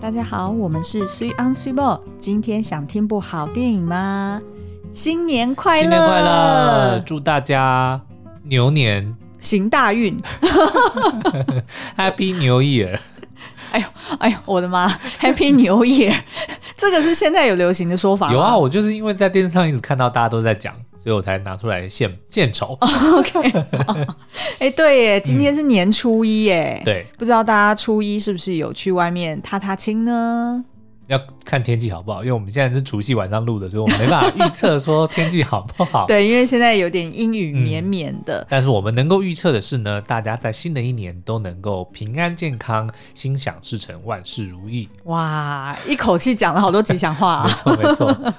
大家好，我们是 Sweet on Sweet Ball。今天想听部好电影吗？新年快乐！新年快乐！祝大家牛年行大运！Happy New Year！哎呦哎呦，我的妈！Happy New Year！这个是现在有流行的说法？有啊，我就是因为在电视上一直看到大家都在讲。所以我才拿出来献献丑。OK，哎，对耶，今天是年初一耶。嗯、对，不知道大家初一是不是有去外面踏踏青呢？要看天气好不好，因为我们现在是除夕晚上录的，所以我们没办法预测说天气好不好。对，因为现在有点阴雨绵绵的。嗯、但是我们能够预测的是呢，大家在新的一年都能够平安健康、心想事成、万事如意。哇，一口气讲了好多吉祥话、啊。没错，没错。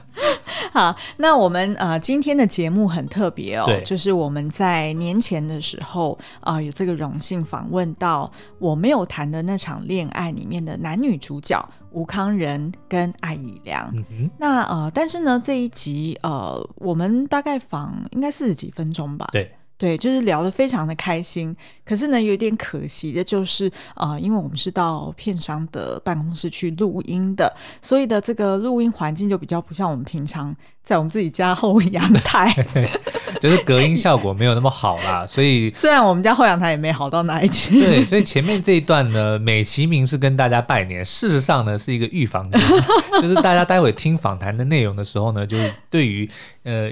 好，那我们呃今天的节目很特别哦，就是我们在年前的时候啊、呃，有这个荣幸访问到我没有谈的那场恋爱里面的男女主角吴康仁跟艾以良。嗯，那呃，但是呢这一集呃，我们大概访应该四十几分钟吧。对。对，就是聊得非常的开心，可是呢，有点可惜的就是，呃，因为我们是到片商的办公室去录音的，所以的这个录音环境就比较不像我们平常在我们自己家后阳台，就是隔音效果没有那么好啦。所以 虽然我们家后阳台也没好到哪里去，对，所以前面这一段呢，美其名是跟大家拜年，事实上呢是一个预防针，就是大家待会听访谈的内容的时候呢，就是对于呃。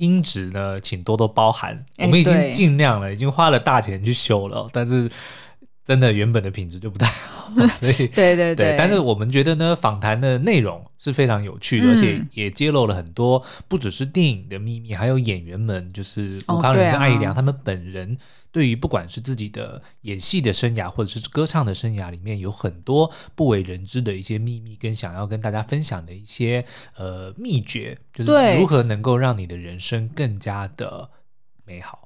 音质呢，请多多包涵。我们已经尽量了，欸、已经花了大钱去修了，但是真的原本的品质就不太好，所以 对对对，对。但是我们觉得呢，访谈的内容是非常有趣的，嗯、而且也揭露了很多不只是电影的秘密，还有演员们，就是吴康仁跟艾怡良他们本人。对于不管是自己的演戏的生涯，或者是歌唱的生涯里面，有很多不为人知的一些秘密，跟想要跟大家分享的一些呃秘诀，就是如何能够让你的人生更加的美好。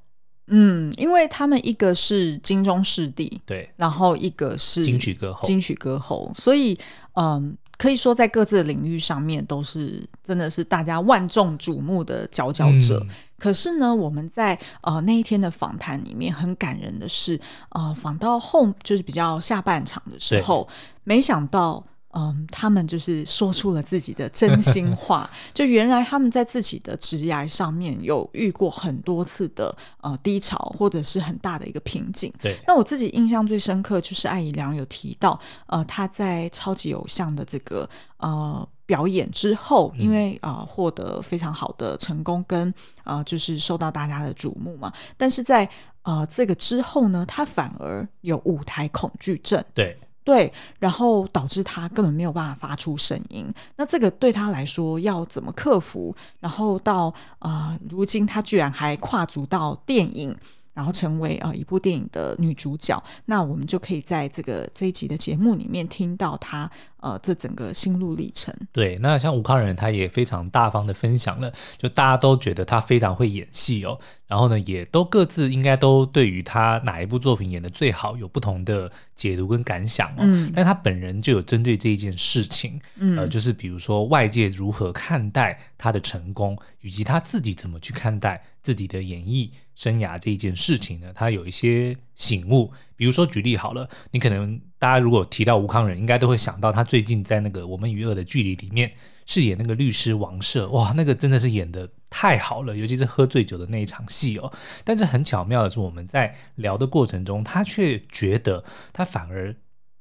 嗯，因为他们一个是金钟视帝，对，然后一个是金曲歌后，金曲歌后，所以嗯。可以说，在各自的领域上面都是真的是大家万众瞩目的佼佼者。嗯、可是呢，我们在呃那一天的访谈里面，很感人的是，呃，访到后就是比较下半场的时候，没想到。嗯，他们就是说出了自己的真心话。就原来他们在自己的职涯上面有遇过很多次的呃低潮，或者是很大的一个瓶颈。对，那我自己印象最深刻就是艾怡良有提到，呃，他在超级偶像的这个呃表演之后，因为啊、呃、获得非常好的成功跟啊、呃、就是受到大家的瞩目嘛，但是在呃这个之后呢，他反而有舞台恐惧症。对。对，然后导致他根本没有办法发出声音。那这个对他来说要怎么克服？然后到啊、如今他居然还跨足到电影。然后成为啊、一部电影的女主角，那我们就可以在这个这一集的节目里面听到她呃这整个心路历程。对，那像吴康仁，他也非常大方的分享了，就大家都觉得他非常会演戏哦，然后呢，也都各自应该都对于他哪一部作品演的最好有不同的解读跟感想哦。嗯，但他本人就有针对这一件事情，嗯，呃，就是比如说外界如何看待他的成功，以及他自己怎么去看待自己的演艺。生涯这一件事情呢，他有一些醒悟。比如说举例好了，你可能大家如果提到吴康仁，应该都会想到他最近在那个《我们与恶的距离》里面饰演那个律师王赦，哇，那个真的是演得太好了，尤其是喝醉酒的那一场戏哦。但是很巧妙的是，我们在聊的过程中，他却觉得他反而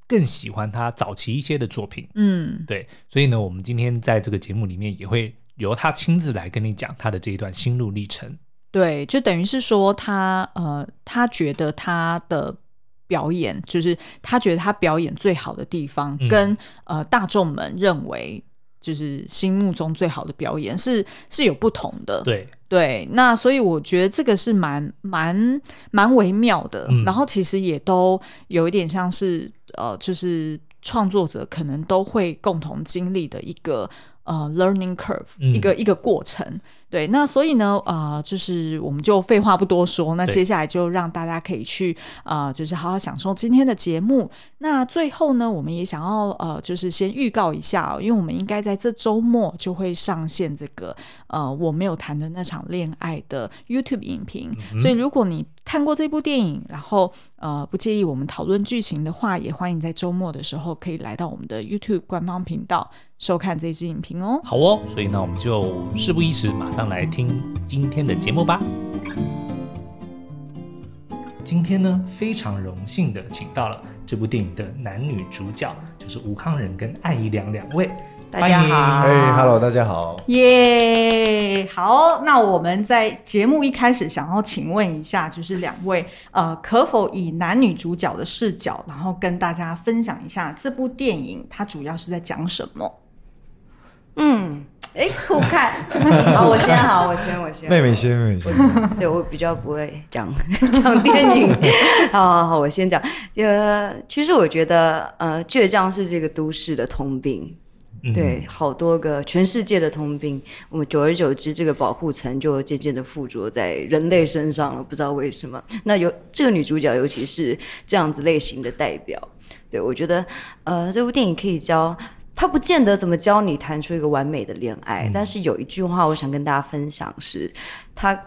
更喜欢他早期一些的作品。嗯，对。所以呢，我们今天在这个节目里面也会由他亲自来跟你讲他的这一段心路历程。对，就等于是说他呃，他觉得他的表演，就是他觉得他表演最好的地方，嗯、跟呃大众们认为就是心目中最好的表演是是有不同的。对对，那所以我觉得这个是蛮蛮蛮微妙的，嗯、然后其实也都有一点像是呃，就是创作者可能都会共同经历的一个。呃，learning curve，一个、嗯、一个过程，对，那所以呢，呃，就是我们就废话不多说，那接下来就让大家可以去呃，就是好好享受今天的节目。那最后呢，我们也想要呃，就是先预告一下，因为我们应该在这周末就会上线这个呃，我没有谈的那场恋爱的 YouTube 影评，嗯、所以如果你看过这部电影，然后呃不介意我们讨论剧情的话，也欢迎在周末的时候可以来到我们的 YouTube 官方频道收看这支影评哦。好哦，所以呢我们就事不宜迟，马上来听今天的节目吧。今天呢，非常荣幸的请到了这部电影的男女主角，就是吴康仁跟艾怡良两位。大家好，哎、hey，Hello，大家好，耶、yeah，好，那我们在节目一开始想要请问一下，就是两位，呃，可否以男女主角的视角，然后跟大家分享一下这部电影它主要是在讲什么？嗯。哎，互看，好，我先好，我先，我先，妹妹先，妹妹先，对，我比较不会讲讲电影，好好好，我先讲。呃，其实我觉得，呃，倔强是这个都市的通病，嗯、对，好多个全世界的通病，我们久而久之，这个保护层就渐渐的附着在人类身上了，不知道为什么。那有这个女主角，尤其是这样子类型的代表，对，我觉得，呃，这部电影可以教。他不见得怎么教你谈出一个完美的恋爱，嗯，但是有一句话我想跟大家分享是，他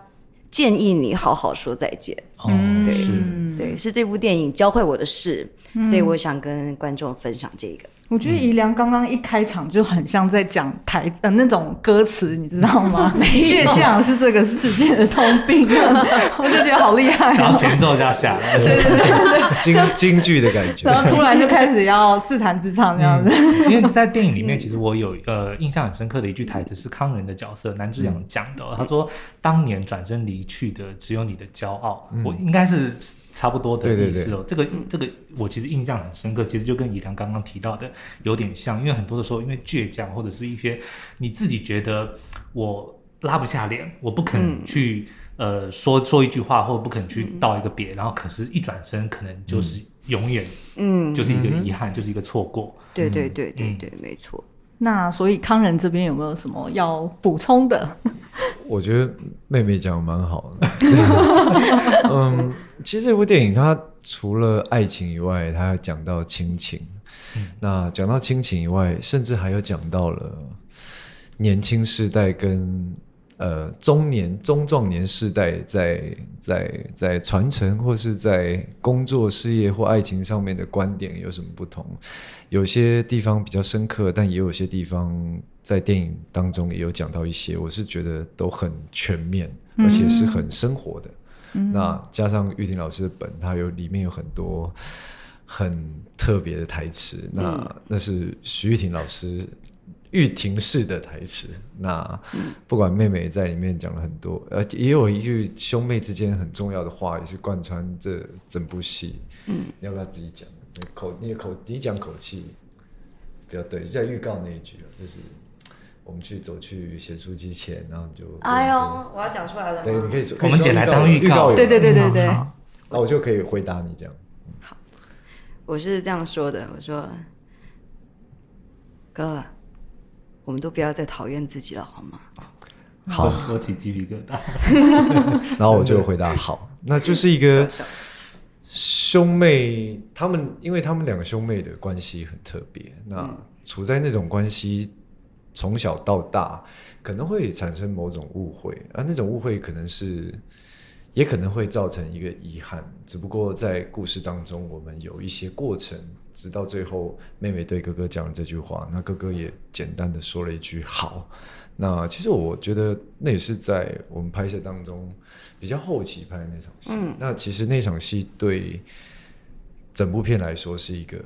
建议你好好说再见。嗯，对，是，对，是这部电影教会我的事，嗯，所以我想跟观众分享这个。我觉得宜良刚刚一开场就很像在讲台呃那种歌词，你知道吗？倔强是这个世界的通病，我就觉得好厉害，喔。然后前奏就要下来，对对对对，京京剧的感觉。然后突然就开始要自弹自唱这样子，嗯。因为在电影里面，其实我有呃印象很深刻的一句台词是康仁的角色南志阳讲的，喔，他说：“当年转身离去的只有你的骄傲。嗯”我应该是。差不多的意思哦，对。对对，这个这个我其实印象很深刻，其实就跟以良刚刚提到的有点像，因为很多的时候，因为倔强或者是一些你自己觉得我拉不下脸，我不肯去、嗯、呃说说一句话，或者不肯去道一个别、嗯，然后可是一转身，可能就是永远，嗯，就是一个遗憾、嗯，就是一个错过。对对对对对，没错。那所以康仁这边有没有什么要补充的？我觉得妹妹讲的蛮好的。嗯，其实这部电影它除了爱情以外，它还讲到亲情。嗯、那讲到亲情以外，甚至还有讲到了年轻世代跟。呃，中年、中壮年世代在在在传承或是在工作、事业或爱情上面的观点有什么不同？有些地方比较深刻，但也有些地方在电影当中也有讲到一些，我是觉得都很全面，而且是很生活的。嗯、那加上玉婷老师的本，它有里面有很多很特别的台词，那、嗯、那是徐玉婷老师。玉婷式的台词，那不管妹妹在里面讲了很多，呃，也有一句兄妹之间很重要的话，也是贯穿这整部戏。嗯，你要不要自己讲？你口，你的口，你讲口气比较对，就在预告那一句就是我们去走去写书机前，然后就哎呦，我要讲出来了。对，你可以说，我们简来当预告。对对对对对，那我就可以回答你这样。好，我是这样说的，我说哥。我们都不要再讨厌自己了，好吗？好，我起鸡皮疙瘩。然后我就回答好，那就是一个兄妹，他们因为他们两个兄妹的关系很特别，那处在那种关系，从小到大可能会产生某种误会，而那种误会可能是，也可能会造成一个遗憾。只不过在故事当中，我们有一些过程。直到最后，妹妹对哥哥讲了这句话，那哥哥也简单的说了一句“好”。那其实我觉得那也是在我们拍摄当中比较后期拍的那场戏。那其实那场戏对整部片来说是一个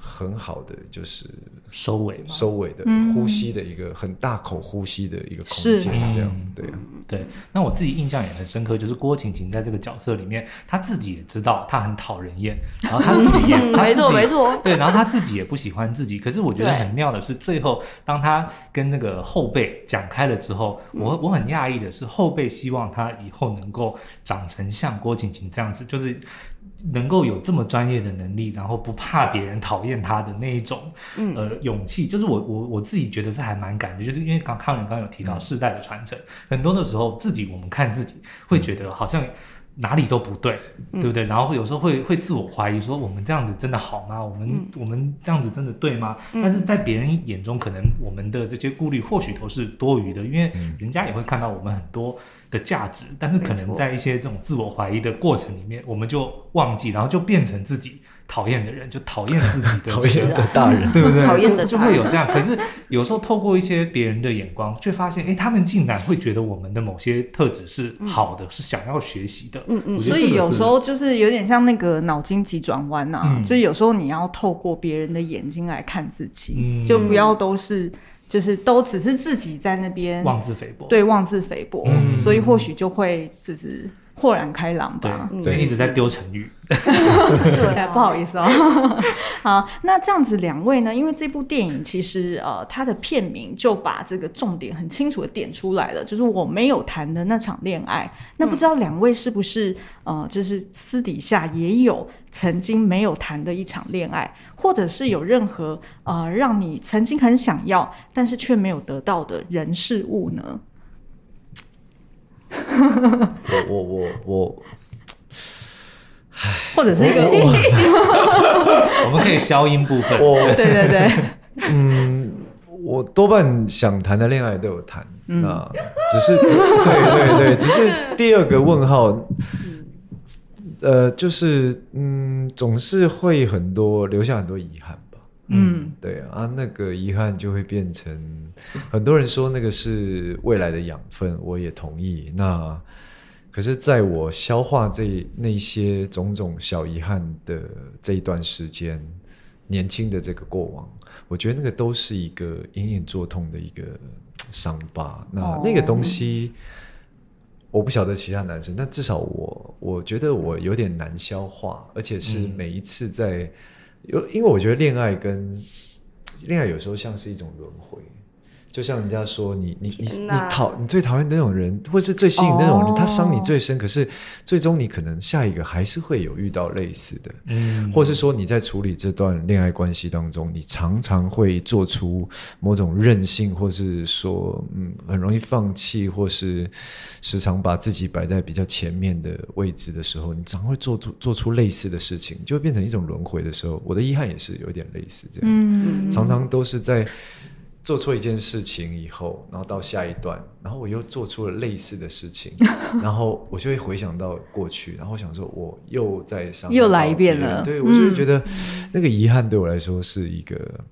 很好的，就是收尾，收尾的呼吸的一个很大口呼吸的一个空间，这样对啊。对，那我自己印象也很深刻，就是郭晴晴在这个角色里面，她自己也知道她很讨人厌，然后她自己也，没错没错，对，然后她自己也不喜欢自己。可是我觉得很妙的是，最后当她跟那个后辈讲开了之后，我我很讶异的是，后辈希望她以后能够长成像郭晴晴这样子，就是。能够有这么专业的能力，然后不怕别人讨厌他的那一种，嗯、呃，勇气，就是我我我自己觉得是还蛮感觉，就是因为刚康仁刚有提到世代的传承，嗯，很多的时候自己我们看自己会觉得好像哪里都不对，嗯、对不对？然后有时候会会自我怀疑，说我们这样子真的好吗？我们、嗯、我们这样子真的对吗？嗯、但是在别人眼中，可能我们的这些顾虑或许都是多余的，因为人家也会看到我们很多。的价值，但是可能在一些这种自我怀疑的过程里面，我们就忘记，然后就变成自己。讨厌的人就讨厌自己的 讨厌的大人，对不对？讨厌的就会有这样。可是有时候透过一些别人的眼光，却发现，哎，他们竟然会觉得我们的某些特质是好的，嗯、是想要学习的。嗯嗯。所以有时候就是有点像那个脑筋急转弯呐、啊，所以、嗯、有时候你要透过别人的眼睛来看自己，嗯、就不要都是就是都只是自己在那边妄自菲薄。对，妄自菲薄。嗯、所以或许就会就是。豁然开朗吧，对，一直在丢成语，对，不好意思哦。好，那这样子两位呢？因为这部电影其实呃，它的片名就把这个重点很清楚的点出来了，就是我没有谈的那场恋爱。那不知道两位是不是呃，就是私底下也有曾经没有谈的一场恋爱，或者是有任何呃，让你曾经很想要，但是却没有得到的人事物呢？我我我我，唉，或者是一个，我们可以消音部分。我对对对，嗯，我多半想谈的恋爱都有谈，嗯、那只是只 对对对，只是第二个问号，呃，就是嗯，总是会很多留下很多遗憾吧。嗯，对啊，那个遗憾就会变成很多人说那个是未来的养分，我也同意。那可是，在我消化这那些种种小遗憾的这一段时间，年轻的这个过往，我觉得那个都是一个隐隐作痛的一个伤疤。那那个东西，我不晓得其他男生，但至少我，我觉得我有点难消化，而且是每一次在。有，因为我觉得恋爱跟恋爱有时候像是一种轮回。就像人家说你你你你讨你最讨厌的那种人，或是最吸引那种人，哦、他伤你最深。可是最终你可能下一个还是会有遇到类似的，嗯，或是说你在处理这段恋爱关系当中，你常常会做出某种任性，或是说嗯很容易放弃，或是时常把自己摆在比较前面的位置的时候，你常会做出做出类似的事情，就会变成一种轮回的时候。我的遗憾也是有点类似这样，嗯，常常都是在。做错一件事情以后，然后到下一段，然后我又做出了类似的事情，然后我就会回想到过去，然后想说我又在上又来一遍了。对，我就会觉得那个遗憾对我来说是一个，嗯、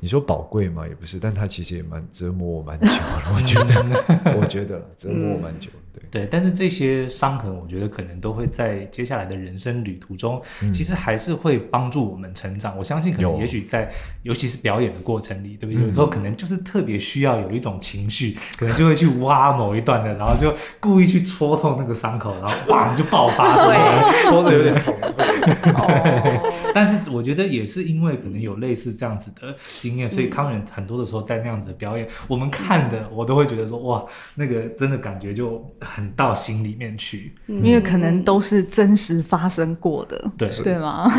你说宝贵嘛，也不是，但它其实也蛮折磨我蛮久了。我觉得，我觉得折磨我蛮久。对，但是这些伤痕，我觉得可能都会在接下来的人生旅途中，嗯、其实还是会帮助我们成长。我相信，可能也许在，尤其是表演的过程里，对不对？嗯、有时候可能就是特别需要有一种情绪，可能就会去挖某一段的，然后就故意去戳痛那个伤口，然后哇，就爆发 出来，戳的有点痛。但是我觉得也是因为可能有类似这样子的经验，所以康仁很多的时候在那样子的表演，我们看的我都会觉得说，哇，那个真的感觉就很。到心里面去，因为可能都是真实发生过的，对对吗？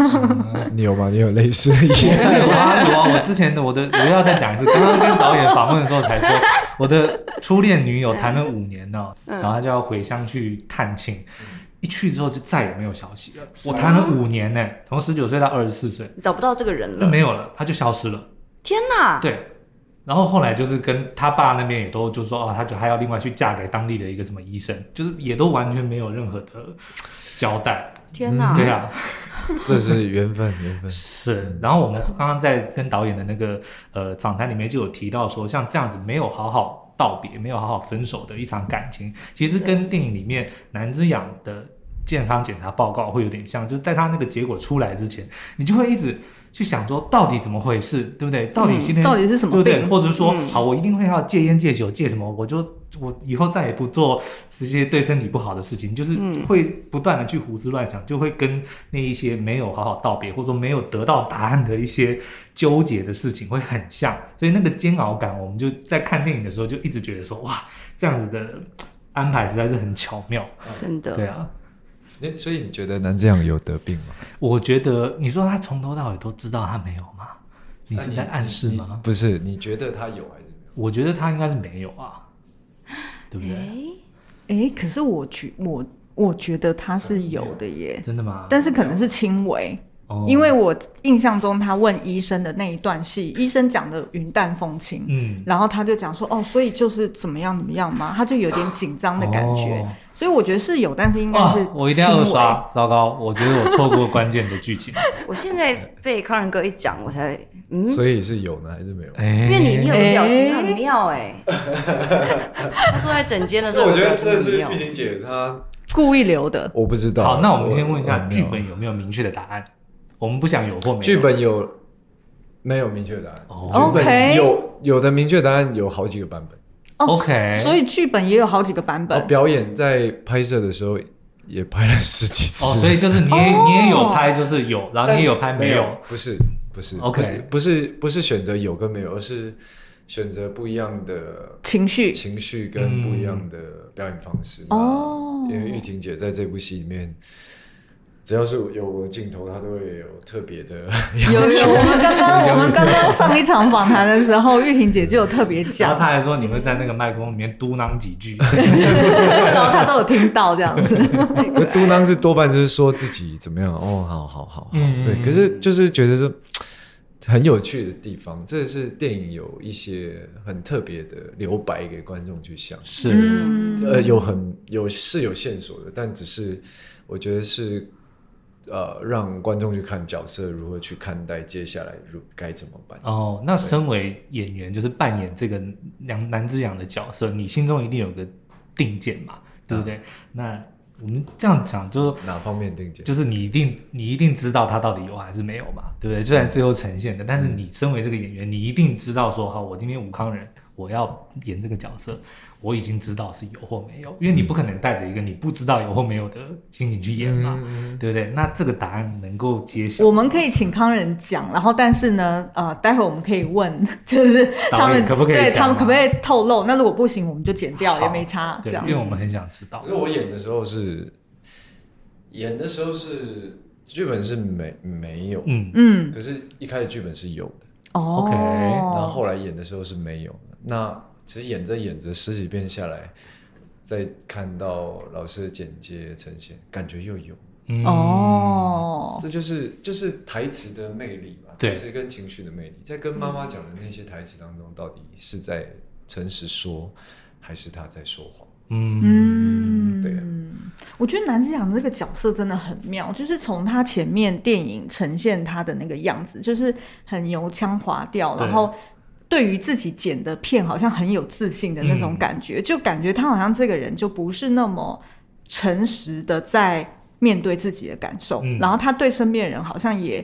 你有吗？你有类似的？有啊有啊！我之前的我的我要再讲一次，刚刚跟导演访问的时候才说，我的初恋女友谈了五年呢，然后她就要回乡去探亲，一去之后就再也没有消息了。我谈了五年呢，从十九岁到二十四岁，找不到这个人了，就没有了，他就消失了。天哪！对。然后后来就是跟他爸那边也都就说哦，他就还要另外去嫁给当地的一个什么医生，就是也都完全没有任何的交代。天哪！对啊，这是缘分，缘分是。然后我们刚刚在跟导演的那个呃访谈里面就有提到说，像这样子没有好好道别、没有好好分手的一场感情，其实跟电影里面南之养的健康检查报告会有点像，就是在他那个结果出来之前，你就会一直。去想说到底怎么回事，对不对？到底今天、嗯、到底是什么病？对不对？或者说，嗯、好，我一定会要戒烟戒酒戒什么？我就我以后再也不做这些对身体不好的事情，就是会不断的去胡思乱想，就会跟那一些没有好好道别，或者说没有得到答案的一些纠结的事情会很像。所以那个煎熬感，我们就在看电影的时候就一直觉得说，哇，这样子的安排实在是很巧妙，真的。对啊。所以你觉得南这样有得病吗？我觉得你说他从头到尾都知道他没有吗？你是在暗示吗？不是，你觉得他有还是没有？我觉得他应该是没有啊，对不对？哎、欸，可是我觉我我觉得他是有的耶，真的吗？但是可能是轻微。哦，因为我印象中他问医生的那一段戏，医生讲的云淡风轻，嗯，然后他就讲说，哦，所以就是怎么样怎么样嘛，他就有点紧张的感觉，哦、所以我觉得是有，但是应该是我一定要二刷，糟糕，我觉得我错过关键的剧情。我现在被康仁哥一讲，我才嗯，所以是有呢还是没有？因为你你有个表情很妙哎，他坐在枕间的时候，我觉得这是玉婷姐她故意留的，我不知道。好，那我们先问一下剧本有没有明确的答案？我们不想有或没有。剧本有没有明确答案？哦，剧本有有的明确答案有好几个版本。OK，所以剧本也有好几个版本。表演在拍摄的时候也拍了十几次。哦，所以就是你也你也有拍，就是有，然后你也有拍没有？不是不是，OK，不是不是选择有跟没有，而是选择不一样的情绪情绪跟不一样的表演方式。哦，因为玉婷姐在这部戏里面。只要是有我的镜头，他都会有特别的。有有，我们刚刚我们刚刚上一场访谈的时候，玉婷姐就有特别讲，然后她还说你会在那个麦克风里面嘟囔几句，然后她都有听到这样子。嘟囔是多半就是说自己怎么样哦，好好好好，嗯、对。可是就是觉得说很有趣的地方，这是电影有一些很特别的留白给观众去想，是、嗯、呃有很有是有线索的，但只是我觉得是。呃，让观众去看角色如何去看待接下来如该怎么办？哦，那身为演员，就是扮演这个梁南之阳的角色，你心中一定有个定见嘛，对不对？啊、那我们这样讲，就哪方面定见？就是你一定你一定知道他到底有还是没有嘛，对不对？虽然最后呈现的，嗯、但是你身为这个演员，你一定知道说，好，我今天武康人，我要演这个角色。我已经知道是有或没有，因为你不可能带着一个你不知道有或没有的心情去演嘛，嗯、对不对？那这个答案能够揭晓？我们可以请康仁讲，然后但是呢，呃，待会我们可以问，就是他们可不可以？对他们可不可以透露？那如果不行，我们就剪掉也没差。对，这样因为我们很想知道。可是我演的时候是演的时候是剧本是没没有，嗯嗯，可是一开始剧本是有的。哦，OK，然后后来演的时候是没有的。那其实演着演着十几遍下来，再看到老师的剪接呈现，感觉又有。哦，这就是就是台词的魅力嘛，台词跟情绪的魅力，在跟妈妈讲的那些台词当中，到底是在诚实说，还是他在说谎？嗯，对啊。我觉得南之洋的这个角色真的很妙，就是从他前面电影呈现他的那个样子，就是很油腔滑调，然后。对于自己剪的片，好像很有自信的那种感觉，嗯、就感觉他好像这个人就不是那么诚实的在面对自己的感受，嗯、然后他对身边人好像也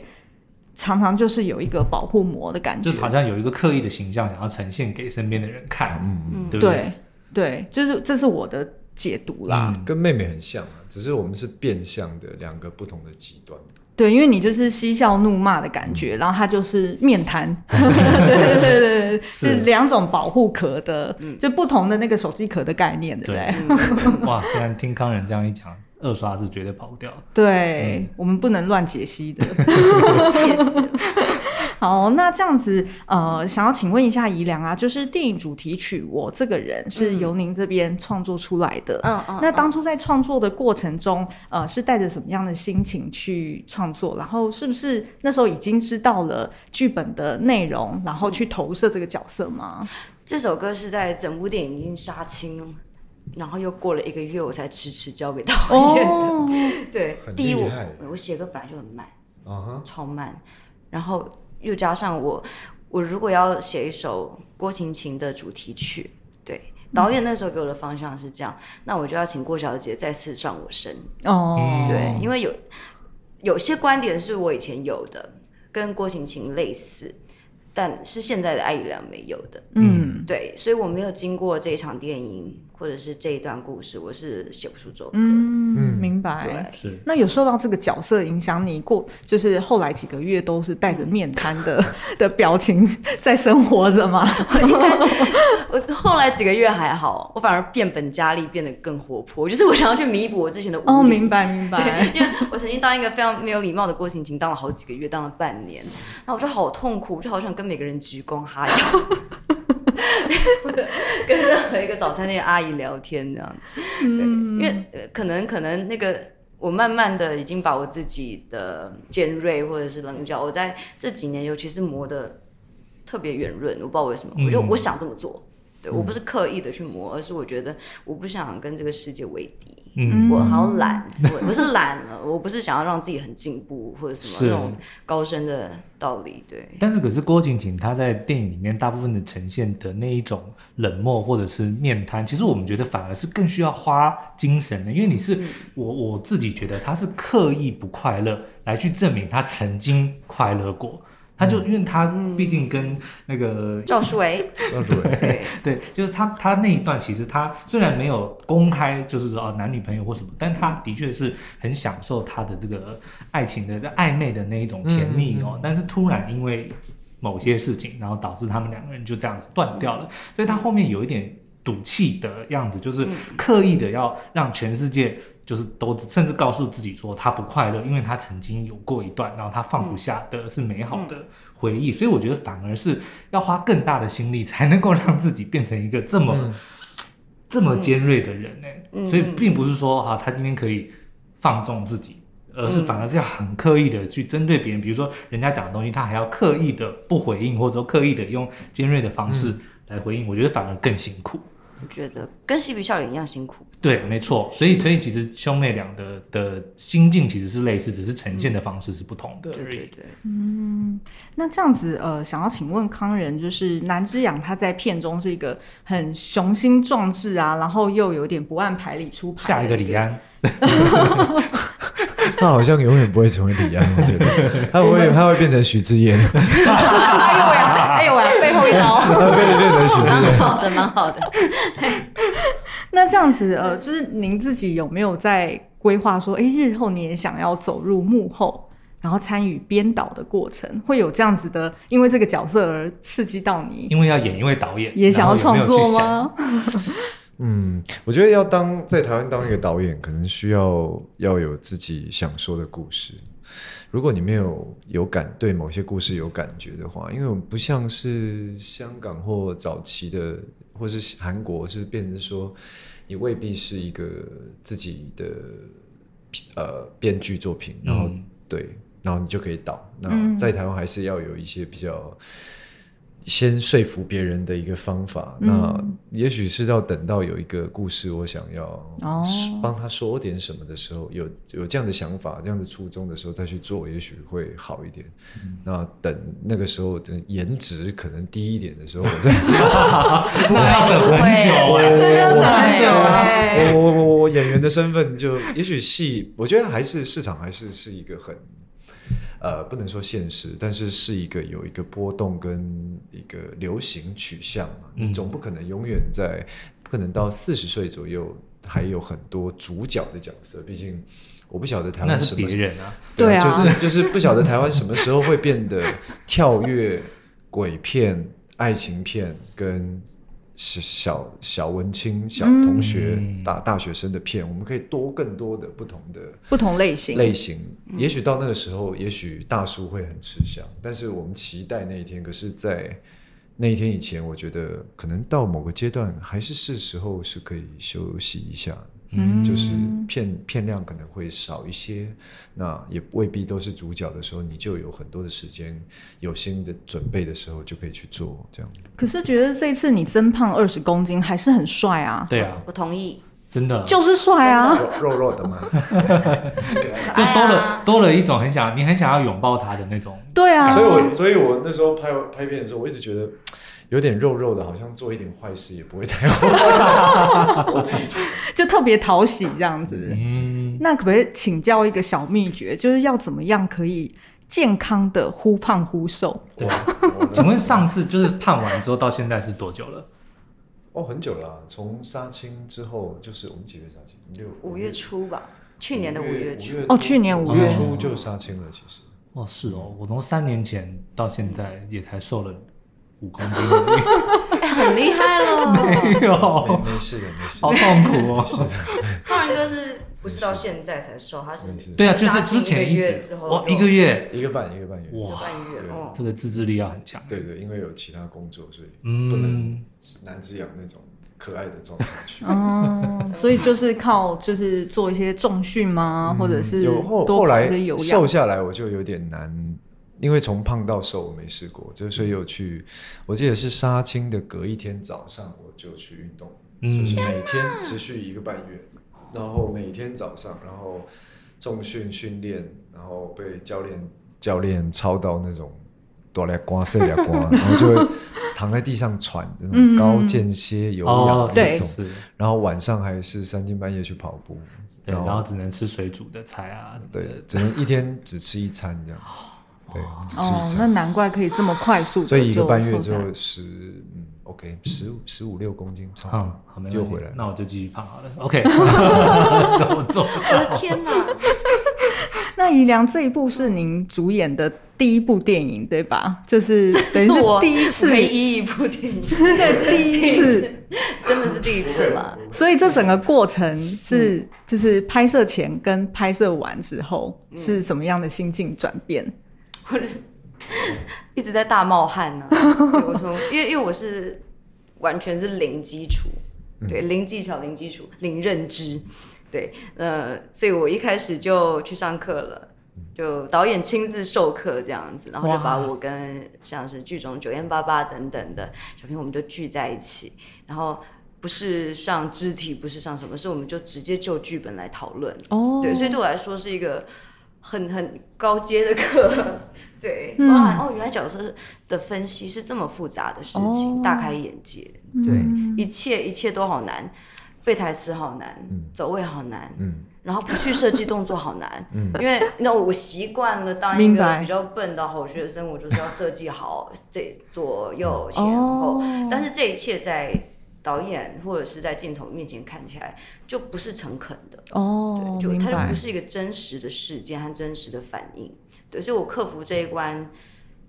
常常就是有一个保护膜的感觉，就好像有一个刻意的形象想要呈现给身边的人看，嗯，对对？对，对，就是这是我的解读啦，嗯、跟妹妹很像啊，只是我们是变相的两个不同的极端。对，因为你就是嬉笑怒骂的感觉，嗯、然后他就是面瘫，对对对，是两种保护壳的，嗯、就不同的那个手机壳的概念，对不对？对 哇，虽然听康仁这样一讲，二刷是绝对跑不掉。对，嗯、我们不能乱解析的。谢谢。好，那这样子，呃，想要请问一下宜良啊，就是电影主题曲《我这个人》是由您这边创作出来的，嗯嗯，那当初在创作的过程中，呃，是带着什么样的心情去创作？然后是不是那时候已经知道了剧本的内容，然后去投射这个角色吗？这首歌是在整部电影已经杀青，然后又过了一个月，我才迟迟交给导演的。哦、对，第一我我写歌本来就很慢，啊、超慢，然后。又加上我，我如果要写一首郭晴晴的主题曲，对，导演那时候给我的方向是这样，嗯、那我就要请郭小姐再次上我身哦，对，因为有有些观点是我以前有的，跟郭晴晴类似，但是现在的艾怡良没有的，嗯，对，所以我没有经过这一场电影。或者是这一段故事，我是写不出这首歌。嗯，明白。对，是。那有受到这个角色影响？你过就是后来几个月都是带着面瘫的 的表情在生活着吗？我后来几个月还好，我反而变本加厉，变得更活泼。就是我想要去弥补我之前的。哦，明白明白。因为我曾经当一个非常没有礼貌的郭晴晴，当了好几个月，当了半年。那我就好痛苦，我就好想跟每个人鞠躬哈腰。跟任何一个早餐店阿姨聊天这样子，对，因为可能可能那个我慢慢的已经把我自己的尖锐或者是棱角，我在这几年尤其是磨的特别圆润，我不知道为什么，我就我想这么做，对，我不是刻意的去磨，而是我觉得我不想跟这个世界为敌。嗯，我好懒，我不是懒了，我不是想要让自己很进步或者什么那种高深的道理，对。但是可是郭晶晶她在电影里面大部分的呈现的那一种冷漠或者是面瘫，其实我们觉得反而是更需要花精神的，因为你是我我自己觉得他是刻意不快乐来去证明他曾经快乐过。他就因为他毕竟跟那个赵书维，赵书维。对对，就是他他那一段其实他虽然没有公开就是说哦男女朋友或什么，但他的确是很享受他的这个爱情的暧昧的那一种甜蜜哦。但是突然因为某些事情，然后导致他们两个人就这样子断掉了，所以他后面有一点赌气的样子，就是刻意的要让全世界。就是都甚至告诉自己说他不快乐，因为他曾经有过一段，然后他放不下的是美好的回忆，嗯嗯、所以我觉得反而是要花更大的心力才能够让自己变成一个这么、嗯、这么尖锐的人呢。嗯、所以并不是说哈、啊、他今天可以放纵自己，而是反而是要很刻意的去针对别人，比如说人家讲的东西，他还要刻意的不回应，或者说刻意的用尖锐的方式来回应，嗯、我觉得反而更辛苦。我觉得跟嬉皮笑脸一样辛苦。对，没错。所以，所以其实兄妹俩的的心境其实是类似，只是呈现的方式是不同的而已。对对对。嗯，那这样子，呃，想要请问康仁，就是南之养他在片中是一个很雄心壮志啊，然后又有点不按牌理出牌。下一个李安。他好像永远不会成为李安，我觉得 他会他会变成许智彦。哎呦呀，哎呦呀，背后一刀。他会变成许智彦。蛮好的，蛮好的。那这样子，呃，就是您自己有没有在规划说，哎，日后你也想要走入幕后，然后参与编导的过程，会有这样子的，因为这个角色而刺激到你？因为要演一位导演，也想要创作吗？嗯，我觉得要当在台湾当一个导演，可能需要要有自己想说的故事。如果你没有有感对某些故事有感觉的话，因为不像是香港或早期的，或是韩国，是变成说你未必是一个自己的呃编剧作品，然后、嗯、对，然后你就可以导。那在台湾还是要有一些比较。先说服别人的一个方法，嗯、那也许是要等到有一个故事，我想要帮他说点什么的时候，哦、有有这样的想法、这样的初衷的时候再去做，也许会好一点。嗯、那等那个时候的颜值可能低一点的时候，我再不会很久，很久我我我我演员的身份就也许戏，我觉得还是市场还是是一个很。呃，不能说现实，但是是一个有一个波动跟一个流行取向嘛。嗯、你总不可能永远在，不可能到四十岁左右还有很多主角的角色。毕竟我不晓得台湾什么别人啊，对啊，就是就是不晓得台湾什么时候会变得跳跃鬼片、爱情片跟。小小文青、小同学、嗯、大大学生的片，我们可以多更多的不同的不同类型类型。也许到那个时候，也许大叔会很吃香，但是我们期待那一天。可是，在那一天以前，我觉得可能到某个阶段，还是是时候是可以休息一下。嗯，就是片片量可能会少一些，那也未必都是主角的时候，你就有很多的时间，有新的准备的时候就可以去做这样。可是觉得这一次你增胖二十公斤还是很帅啊！对啊，我同意，真的就是帅啊，肉肉的嘛，就多了多了一种很想你很想要拥抱他的那种。对啊，所以我所以我那时候拍拍片的时候，我一直觉得。有点肉肉的，好像做一点坏事也不会太坏。我自己觉得就特别讨喜这样子。嗯，那可不可以请教一个小秘诀，就是要怎么样可以健康的忽胖忽瘦？对，请问上次就是胖完之后到现在是多久了？哦，很久了啊，从杀青之后，就是我们几月杀青？六五月初吧，去年的五月初。哦，去年五月初就杀青了，其实。哦，是哦，我从三年前到现在也才瘦了。五公斤，很厉害喽。没有，没事的，没事。好痛苦哦。浩然哥是不是到现在才瘦？他是对啊，就是之前一个月之后，一个月，一个半，一个半月，哇，半月哦。这个自制力要很强。对对，因为有其他工作，所以不能男之养那种可爱的状态去。哦，所以就是靠就是做一些重训吗？或者是有后来跑一些有氧瘦下来，我就有点难，因为从胖到瘦我没试过，就所以有去，我记得是杀青的隔一天早上我就去运动，嗯就是每天持续一个半月，然后每天早上，然后重训训练，然后被教练教练操到那种。哆来刮，碎来刮，然后就会躺在地上喘，那种高间歇有氧运动，然后晚上还是三更半夜去跑步，对，然后只能吃水煮的菜啊，对，只能一天只吃一餐这样，对，只吃一哦，那，难怪可以这么快速所以一个半月之后十，嗯，OK，十五十五六公斤，差不嗯多，好，没问题又回来。那我就继续胖好了。OK，怎么做？我的天哪！那姨良这一部是您主演的第一部电影对吧？就是等于是我第一次，唯一一部电影，对，第一次。真的是第一次了。所以这整个过程是，就是拍摄前跟拍摄完之后是怎么样的心境转变？我是 一直在大冒汗呢、对我从因为因为我是完全是零基础，对，零技巧、零基础、零认知，对，呃，所以我一开始就去上课了。就导演亲自授课这样子，然后就把我跟像是剧中九燕八八等等的小朋友，我们就聚在一起，然后不是上肢体，不是上什么，是我们就直接就剧本来讨论。哦对，所以对我来说是一个很很高阶的课。对，嗯包含哦，原来角色的分析是这么复杂的事情，哦大开眼界。对，一切一切都好难，背台词好难，走位好难。嗯然后不去设计动作好难，嗯因为那我习惯了当一个比较笨的好学生，我就是要设计好这左右前后。哦但是这一切在导演或者是在镜头面前看起来就不是诚恳的，哦，对，就它就不。是一个真实的事件和真实的反应。对，所以我克服这一关，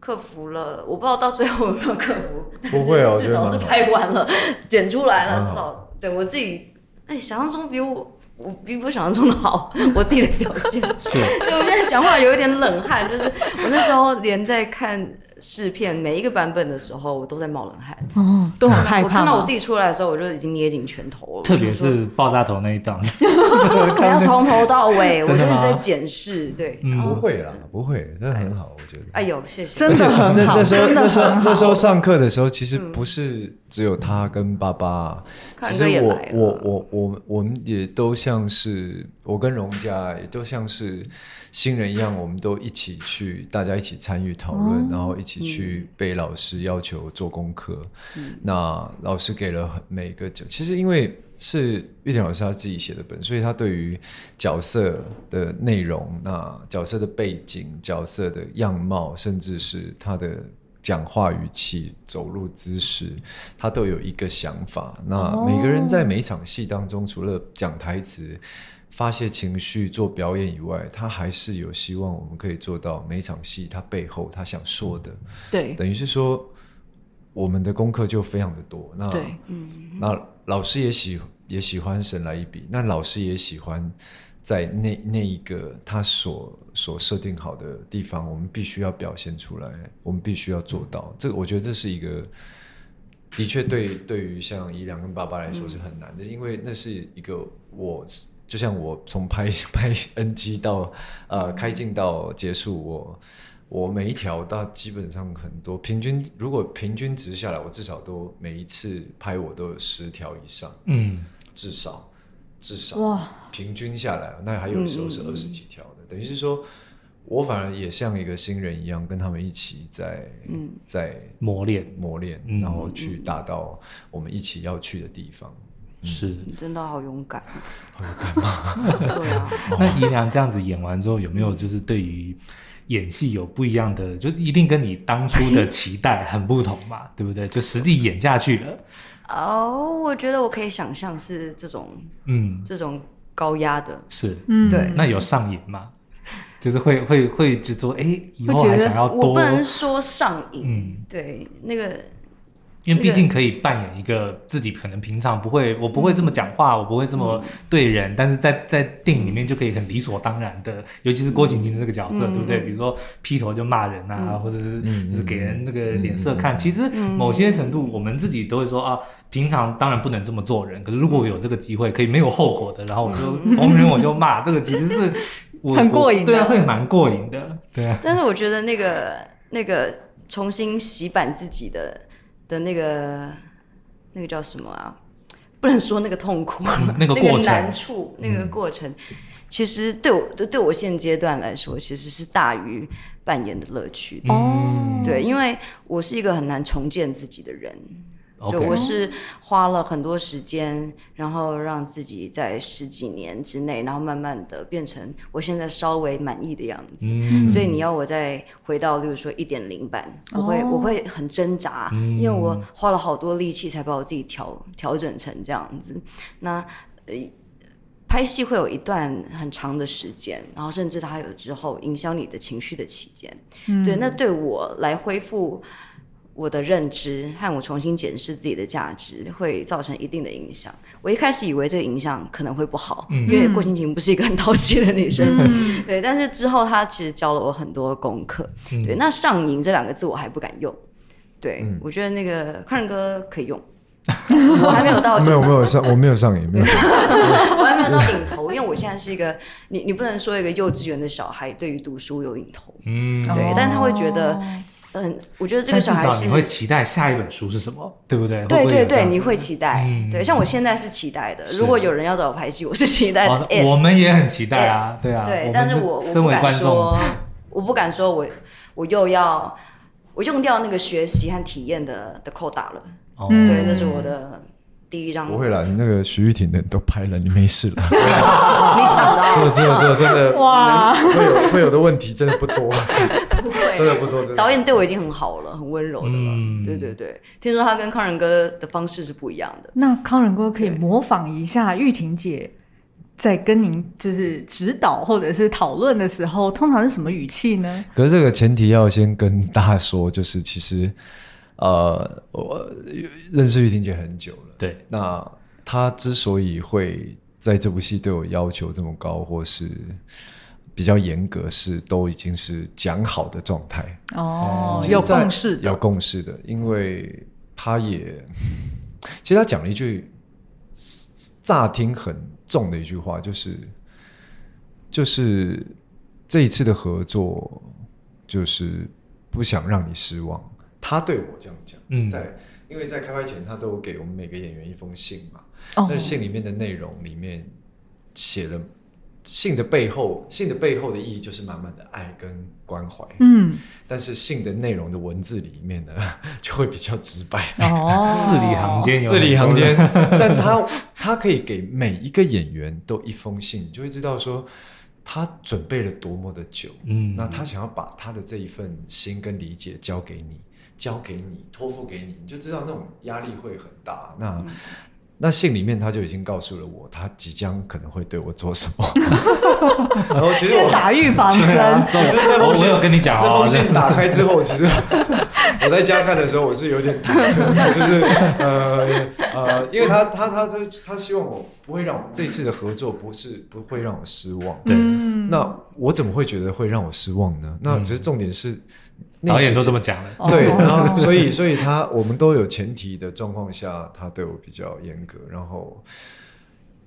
克服了，我不知道到最后有没有克服，不会哦但是至少是拍完了，剪出来了，至少对我自己，哎，想象中比我。我比我想象中的好，我自己的表现。是，对，我现在讲话有一点冷汗，就是我那时候连在看试片每一个版本的时候，我都在冒冷汗。哦，都很害怕。我看到我自己出来的时候，我就已经捏紧拳头了。特别是爆炸头那一档，我要从头到尾，我就是在检视。对，不会啦，不会，那很好，我觉得。哎呦，谢谢。真的很好那那时候真的那时候很好那时候上课的时候，其实不是只有他跟爸爸，其实我我我我们也都像是我跟荣家也都像是新人一样，我们都一起去，大家一起参与讨论，然后一起去被老师要求做功课。那老师给了很每个角，其实因为是玉田老师他自己写的本，所以他对于角色的内容、那角色的背景、角色的样貌，甚至是他的讲话语气、走路姿势，他都有一个想法。那每个人在每一场戏当中，除了讲台词、发泄情绪、做表演以外，他还是有希望我们可以做到每场戏他背后他想说的。对等于是说，我们的功课就非常的多。那对，那老师也喜也喜欢神来一笔，那老师也喜欢在那那一个他所所设定好的地方，我们必须要表现出来，我们必须要做到。这个我觉得这是一个，的确对对于像伊良跟爸爸来说是很难的，因为那是一个我就像我从拍 拍 NG 到呃开镜到结束我。我每一条，到基本上很多平均，如果平均值下来，我至少都每一次拍我都有十条以上，嗯，至少至少哇，平均下来，那还有时候是二十几条的，等于是说，我反而也像一个新人一样，跟他们一起在嗯。在磨练。磨练，嗯。然后去达到我们一起要去的地方。是。你真的好勇敢，好勇敢吗？对啊，那姨娘这样子演完之后，有没有就是对于演戏有不一样的，就一定跟你当初的期待很不同嘛，对不对？就实际演下去了，哦，我觉得我可以想象是这种嗯，这种高压的，是，嗯，对。那有上瘾吗？就是会会会就说，哎，以后还想要多我不，能说上瘾，嗯，对，那个因为毕竟可以扮演一个自己可能平常不会，我不会这么讲话，我不会这么对人，但是在在电影里面就可以很理所当然的，尤其是郭晶晶的这个角色，对不对？比如说劈头就骂人啊，或者是就是给人那个脸色看。其实某些程度，我们自己都会说啊，平常当然不能这么做人，可是如果有这个机会，可以没有后果的，然后我就逢人我就骂，这个其实是 我很过瘾，对啊，会蛮过瘾的，对啊。但是我觉得那个那个重新洗版自己的的那个。那个叫什么啊？不能说那个痛苦，嗯、那个过程、那个难处，那个过程，嗯、其实对我对对我现阶段来说，其实是大于扮演的乐趣的。哦，对，因为我是一个很难重建自己的人。对我是花了很多时间，然后让自己在十几年之内，然后慢慢的变成我现在稍微满意的样子。嗯、所以你要我再回到，例如说一点零版，我会、哦、我会很挣扎，嗯、因为我花了好多力气才把我自己调调整成这样子。那呃，拍戏会有一段很长的时间，然后甚至它有之后影响你的情绪的期间。嗯、对，那对我来恢复。我的认知和我重新检视自己的价值，会造成一定的影响。我一开始以为这个影响可能会不好，嗯、因为郭晶晶不是一个很讨喜的女生，嗯、对。但是之后她其实教了我很多功课，嗯、对。那上瘾这两个字我还不敢用，对、嗯、我觉得那个康仁哥可以用，我还没有到，没有没有上，我没有上瘾，没有，我还没有到瘾头，因为我现在是一个，你你不能说一个幼稚园的小孩对于读书有瘾头，嗯，对，哦、但是他会觉得。嗯，我觉得这个小孩是你会期待下一本书是什么，对不对？对对对，你会期待。对，像我现在是期待的。如果有人要找我拍戏，我是期待的。我们也很期待啊，对啊。对，但是我我不敢说，我不敢说我我又要我用掉那个学习和体验的的扣打了。对，那是我的。第一张不会啦，你那个徐玉婷的都拍了，你没事了。你想到这这这真的哇，会有会有的问题真的不多，真的不多。导演对我已经很好了，很温柔的了。对对对，听说他跟康仁哥的方式是不一样的。那康仁哥可以模仿一下玉婷姐在跟您就是指导或者是讨论的时候，通常是什么语气呢？可是这个前提要先跟大家说，就是其实。呃，我认识玉婷姐很久了。对，那她之所以会在这部戏对我要求这么高，或是比较严格，是都已经是讲好的状态哦，要共识，要共识的。因为他也，其实他讲了一句乍听很重的一句话，就是就是这一次的合作，就是不想让你失望。他对我这样讲，嗯、在因为在开拍前，他都给我们每个演员一封信嘛。哦、那信里面的内容里面写了信的背后，信的背后的意义就是满满的爱跟关怀。嗯，但是信的内容的文字里面呢，就会比较直白。哦，字里行间，字里行间。但他他可以给每一个演员都一封信，你就会知道说他准备了多么的久。嗯，那他想要把他的这一份心跟理解交给你。交给你，托付给你，你就知道那种压力会很大。那、嗯、那信里面他就已经告诉了我，他即将可能会对我做什么。然后其实我先打预防针。其实那封信我有跟你讲哦，那封信打开之后，其实 我在家看的时候，我是有点忐忑，就是呃呃，因为他他他他他希望我不会让我这次的合作不是不会让我失望。对，那我怎么会觉得会让我失望呢？那只是重点是。导演都这么讲了，对，然后 所以所以他我们都有前提的状况下，他对我比较严格，然后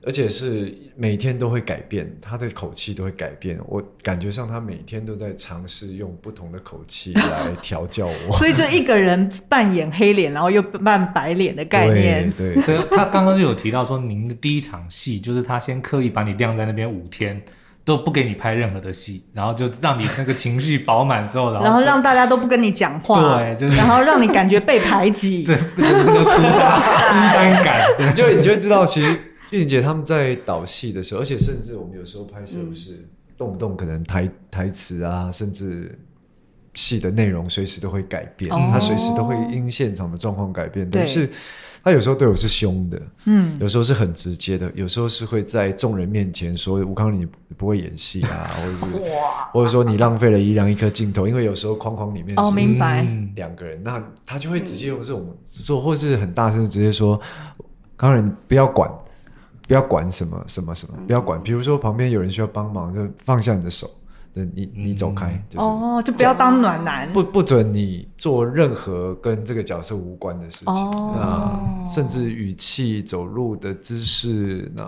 而且是每天都会改变，他的口气都会改变，我感觉上他每天都在尝试用不同的口气来调教我，所以就一个人扮演黑脸，然后又扮白脸的概念，对对，对，他刚刚就有提到说，您的第一场戏就是他先刻意把你晾在那边五天。都不给你拍任何的戏，然后就让你那个情绪饱满之后，然后然后让大家都不跟你讲话，对，就是然后让你感觉被排挤，对，那个孤单感，你就你就会知道，其实玉玲姐他们在导戏的时候，而且甚至我们有时候拍摄不是动不动可能台台词啊，甚至戏的内容随时都会改变，哦、他随时都会因现场的状况改变。对，是他有时候对我是凶的，嗯，有时候是很直接的，有时候是会在众人面前说吴康你不会演戏啊，或者是或者说你浪费了一两一颗镜头，因为有时候框框里面哦，明白，两个人，那他就会直接用这种说，或是很大声直接说，慷仁不要管。不要管什么什么什么，不要管。比如说旁边有人需要帮忙，就放下你的手，你你走开，就是哦，就不要当暖男，不不准你做任何跟这个角色无关的事情。那甚至语气、走路的姿势，那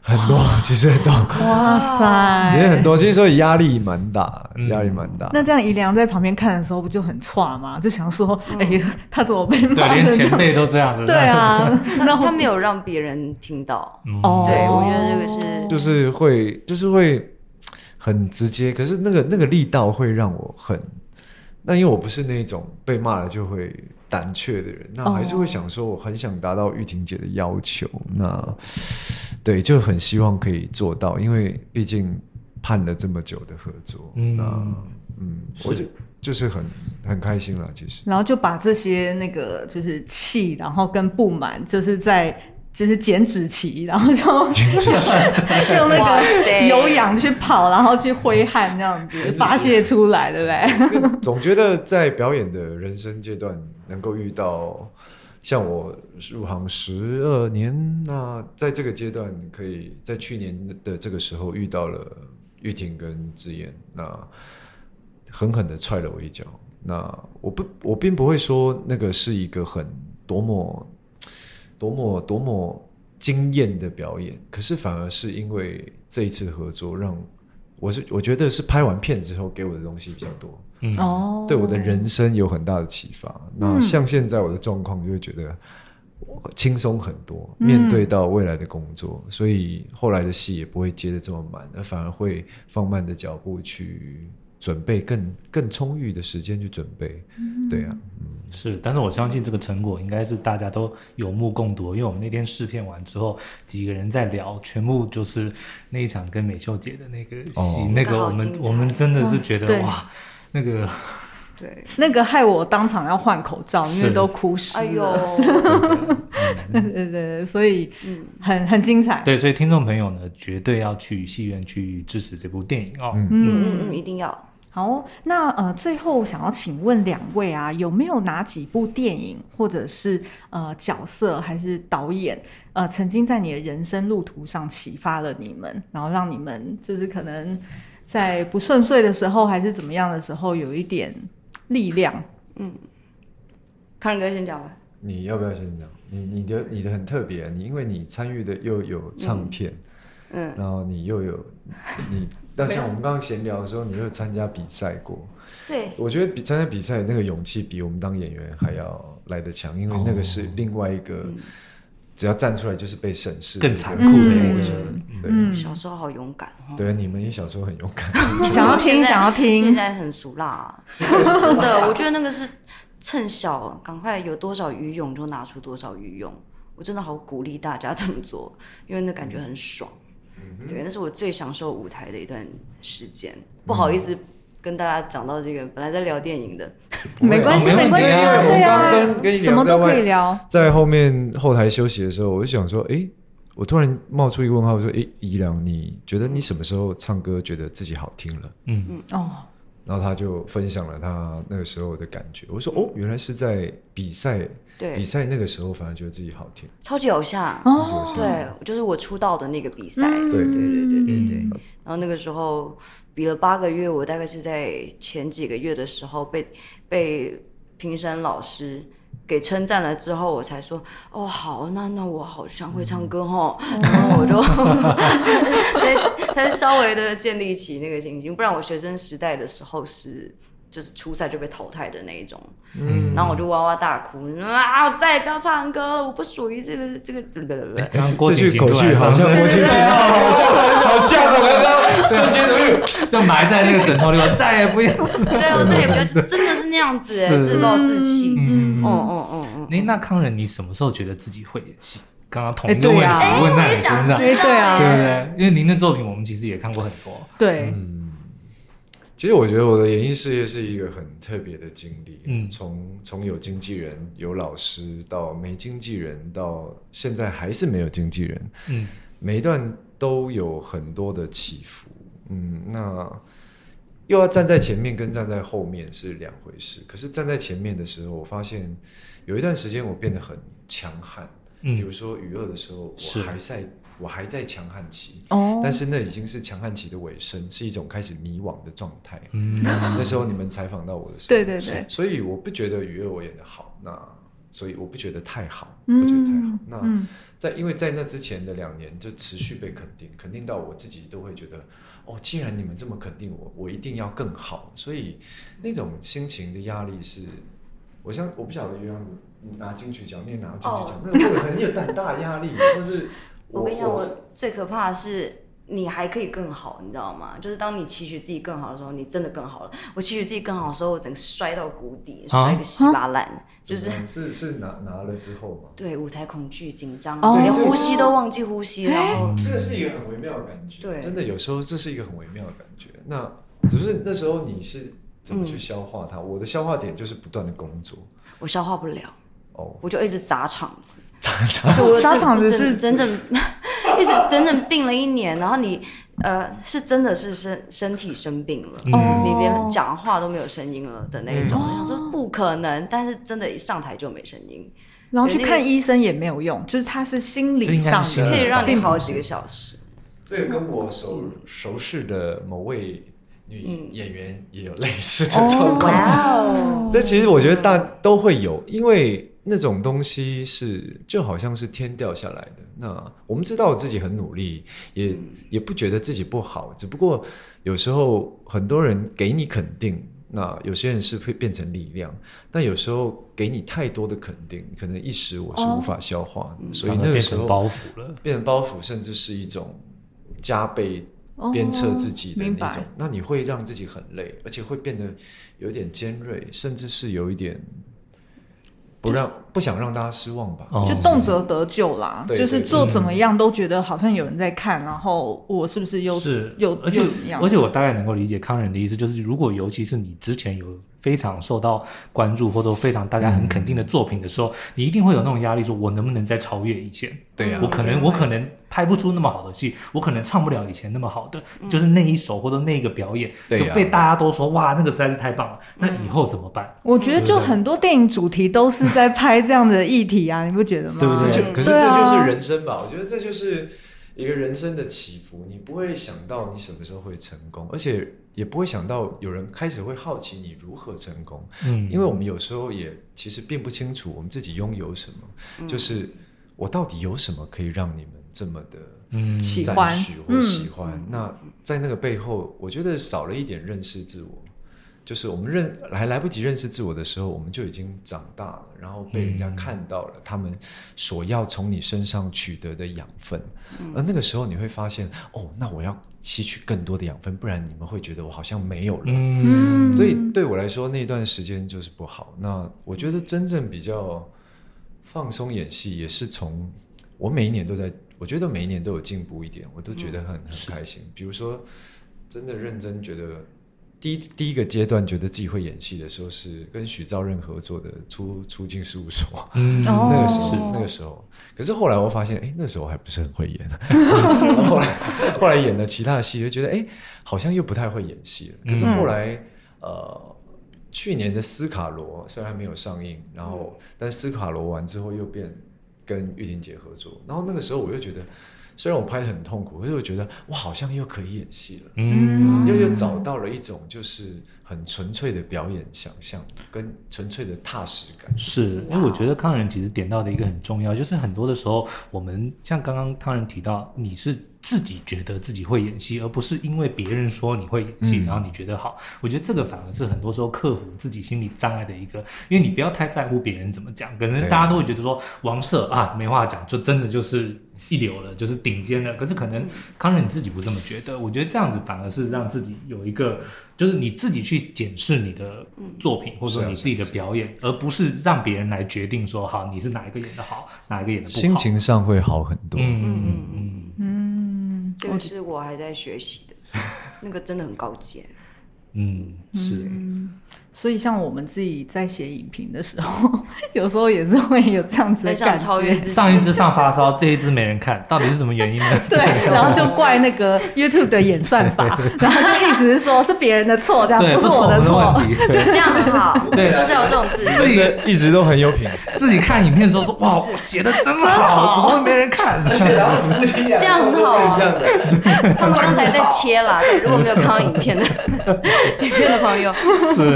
很多，其实很多。哇塞，其实很多，其实所以压力蛮大，压力蛮大。那这样宜良在旁边看的时候，不就很差吗？就想说，哎呀，他怎么被骂？对，连前辈都这样子。对啊，那他没有让别人听到。哦，对，我觉得这个是，就是会，就是会很直接。可是那个那个力道会让我很，那因为我不是那种被骂了就会。胆怯的人，那还是会想说，我很想达到玉婷姐的要求。Oh. 那对，就很希望可以做到，因为毕竟盼了这么久的合作。嗯，那嗯，我就就是很很开心了，其实。然后就把这些那个就是气，然后跟不满，就是在。就是减脂期，然后就 用那个有氧去跑，然后去挥汗，这样子发泄出来，对不对？总觉得在表演的人生阶段，能够遇到像我入行十二年，那在这个阶段，可以在去年的这个时候遇到了玉婷跟志妍，那狠狠的踹了我一脚。那我不，我并不会说那个是一个很多么。多么多么惊艳的表演，可是反而是因为这一次合作，让我是我觉得是拍完片之后给我的东西比较多，嗯，哦，对我的人生有很大的启发。嗯、那像现在我的状况，就会觉得轻松很多，嗯、面对到未来的工作，所以后来的戏也不会接的这么满，而反而会放慢的脚步去。准备更更充裕的时间去准备，嗯、对呀、啊，嗯，是，但是我相信这个成果应该是大家都有目共睹，因为我们那天试片完之后，几个人在聊，全部就是那一场跟美秀姐的那个戏，哦、那个我们我们真的是觉得哇，哇，那个对，那个害我当场要换口罩，因为都哭湿了，哎呦，对对对，所以嗯，很很精彩，对，所以听众朋友呢，绝对要去戏院去支持这部电影哦，嗯嗯嗯，一定要。好，那呃，最后想要请问两位啊，有没有哪几部电影，或者是呃角色，还是导演，呃，曾经在你的人生路途上启发了你们，然后让你们就是可能在不顺遂的时候，还是怎么样的时候，有一点力量？嗯，康仁哥先讲吧。你要不要先讲？你你的你的很特别，你因为你参与的又有唱片，嗯，嗯然后你又有你。但像我们刚刚闲聊的时候，你有参加比赛过？对，我觉得比参加比赛那个勇气比我们当演员还要来得强，因为那个是另外一个，只要站出来就是被审视，更残酷的过程。对，小时候好勇敢。对，你们也小时候很勇敢。想要听，想要听。现在很俗辣，真的，我觉得那个是趁小赶快有多少余勇就拿出多少余勇。我真的好鼓励大家这么做，因为那感觉很爽。对，那是我最享受舞台的一段时间。不好意思，跟大家讲到这个，本来在聊电影的，没关系，没关系，对啊，什么都可以聊。在后面后台休息的时候，我就想说，哎，我突然冒出一个问号，我说，哎，宜良，你觉得你什么时候唱歌觉得自己好听了？嗯嗯哦。然后他就分享了他那个时候的感觉。我说，哦，原来是在比赛。对，比赛那个时候反而觉得自己好听，超级偶像。哦，对，就是我出道的那个比赛，对对对对对对。然后那个时候比了八个月，我大概是在前几个月的时候被被评审老师给称赞了之后，我才说哦好，那那我好像会唱歌哦，然后我就 才才稍微的建立起那个信心，不然我学生时代的时候是。就是初赛就被淘汰的那一种，嗯，然后我就哇哇大哭，啊，我再也不要唱歌了，我不属于这个这个，对对对，这句口气好像郭晶晶，好像好像我刚刚瞬间就 就埋在那个枕头里，我再也不要，对我再也不要，真的是那样子，自暴自弃，嗯嗯嗯。嗯嗯。哎，那康仁，你什么时候觉得自己会演戏？刚刚同一个问题问在你身上，对啊，对不对？因为您的作品我们其实也看过很多，对。其实我觉得我的演艺事业是一个很特别的经历，嗯，从从有经纪人、有老师到没经纪人，到现在还是没有经纪人，嗯，每一段都有很多的起伏，嗯，那又要站在前面跟站在后面是两回事。可是站在前面的时候，我发现有一段时间我变得很强悍，嗯，比如说娱乐的时候，我还在。我还在强悍期，哦，但是那已经是强悍期的尾声，是一种开始迷惘的状态。嗯，那时候你们采访到我的时候，对对对，所以我不觉得与恶我演的好，那所以我不觉得太好，不觉得太好。那在因为在那之前的两年就持续被肯定，肯定到我自己都会觉得，哦，既然你们这么肯定我，我一定要更好。所以那种心情的压力是，我想我不晓得原来你拿金曲奖，你也拿金曲奖，那个很有很大压力，或是。我跟你讲，我最可怕的是你还可以更好，你知道吗？就是当你期许自己更好的时候，你真的更好了。我期许自己更好的时候，我整个摔到谷底，摔个稀巴烂。就是是是拿拿了之后吗？对，舞台恐惧、紧张，连呼吸都忘记呼吸。然后这个是一个很微妙的感觉。对，真的有时候这是一个很微妙的感觉。那只是那时候你是怎么去消化它？我的消化点就是不断的工作，我消化不了。哦，我就一直砸场子。砸场子是整整，一直整整病了一年，然后你呃是真的是身身体生病了，哦、你连讲话都没有声音了的那种。我、嗯、想说不可能，但是真的，一上台就没声音，然后去看医生也没有用，就是他是心理上的，可以让你好几个小时。这个跟我熟熟识的某位女演员也有类似的状况。哦，这其实我觉得大都会有，因为。那种东西是就好像是天掉下来的。那我们知道自己很努力，也也不觉得自己不好。只不过有时候很多人给你肯定，那有些人是会变成力量。但有时候给你太多的肯定，可能一时我是无法消化的。哦、所以那个时候包袱了，变成包袱，甚至是一种加倍鞭策自己的那种。哦、那你会让自己很累，而且会变得有点尖锐，甚至是有一点。不让不想让大家失望吧，就动辄得救啦，就是做怎么样都觉得好像有人在看，然后我是不是又是又而且而且我大概能够理解康仁的意思，就是如果尤其是你之前有。非常受到关注或者非常大家很肯定的作品的时候，嗯、你一定会有那种压力，说我能不能再超越以前？对呀、啊，我可能我可能拍不出那么好的戏，我可能唱不了以前那么好的，嗯、就是那一首或者那个表演，就被大家都说哇，那个实在是太棒了。那以后怎么办？我觉得就很多电影主题都是在拍这样的议题啊，你不觉得吗？对不对？可是这就是人生吧？我觉得这就是。一个人生的起伏，你不会想到你什么时候会成功，而且也不会想到有人开始会好奇你如何成功。嗯，因为我们有时候也其实并不清楚我们自己拥有什么，嗯、就是我到底有什么可以让你们这么的赞许或喜欢。嗯、那在那个背后，我觉得少了一点认识自我。就是我们认还来不及认识自我的时候，我们就已经长大了，然后被人家看到了他们所要从你身上取得的养分，嗯、而那个时候你会发现，哦，那我要吸取更多的养分，不然你们会觉得我好像没有了。嗯、所以对我来说，那段时间就是不好。那我觉得真正比较放松演戏，也是从我每一年都在，我觉得每一年都有进步一点，我都觉得很、嗯、很开心。比如说，真的认真觉得。第一第一个阶段觉得自己会演戏的时候，是跟许兆任合作的出《出出境事务所》，嗯，那个时候是那个时候。可是后来我发现，哎，那时候还不是很会演。然 后后来后来演了其他的戏，就觉得哎，好像又不太会演戏了。可是后来，嗯、呃，去年的斯卡罗虽然还没有上映，然后但斯卡罗完之后又变跟玉玲姐合作，然后那个时候我又觉得。虽然我拍的很痛苦，可是我觉得我好像又可以演戏了，嗯，又又找到了一种就是很纯粹的表演想象跟纯粹的踏实感。是，因为我觉得康仁其实点到的一个很重要，就是很多的时候我们像刚刚康仁提到，你是。自己觉得自己会演戏，而不是因为别人说你会演戏，嗯、然后你觉得好。我觉得这个反而是很多时候克服自己心理障碍的一个，因为你不要太在乎别人怎么讲，可能大家都会觉得说王社啊没话讲，就真的就是一流了，就是顶尖的。可是可能康仁你自己不这么觉得，我觉得这样子反而是让自己有一个，就是你自己去检视你的作品，或者说你自己的表演，而不是让别人来决定说好你是哪一个演的好，哪一个演的不好。心情上会好很多。嗯嗯嗯嗯。这个是我还在学习的，那个真的很高阶。嗯，是。嗯所以，像我们自己在写影评的时候，有时候也是会有这样子的感觉。超越自己。上一支上发烧，这一支没人看，到底是什么原因呢？对，然后就怪那个 YouTube 的演算法，然后就意思是说是别人的错，这样不是我的错。这样很好，对，就是有这种自信。自己一直都很有品质。自己看影片的时候说：“哇，写的真好，怎么会没人看？”这样很好啊。他们刚才在切啦，对，如果没有看到影片的影片的朋友，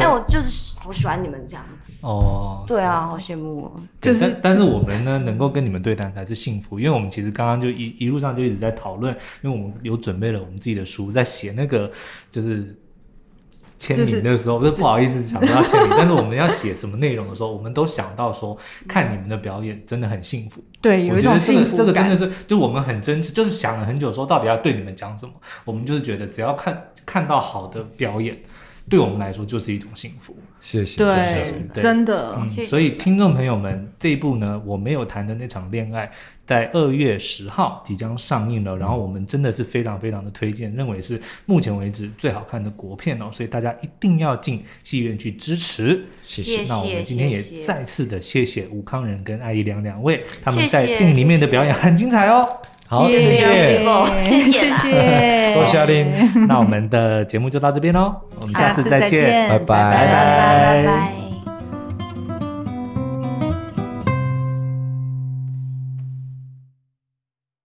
哎，我。就是好喜欢你们这样子哦，对啊，好羡慕哦。就是，但但是我们呢，能够跟你们对谈才是幸福，因为我们其实刚刚就一一路上就一直在讨论，因为我们有准备了我们自己的书，在写那个就是签名的时候，是不好意思想到要签名，但是我们要写什么内容的时候，我们都想到说，看你们的表演真的很幸福，对，有一种幸福感。这个真的是，就我们很真实，就是想了很久，说到底要对你们讲什么，我们就是觉得只要看看到好的表演。对我们来说就是一种幸福，谢谢，对，真的。嗯，所以听众朋友们，这一部呢，我没有谈的那场恋爱，在二月十号即将上映了。然后我们真的是非常非常的推荐，认为是目前为止最好看的国片哦。所以大家一定要进戏院去支持。谢谢。那我们今天也再次的谢谢吴康仁跟艾怡良两位，他们在电影里面的表演很精彩哦。好，谢谢，谢谢，谢谢，多谢您。那我们的节目就到这边喽，我们下次再见，拜拜，拜拜，拜拜。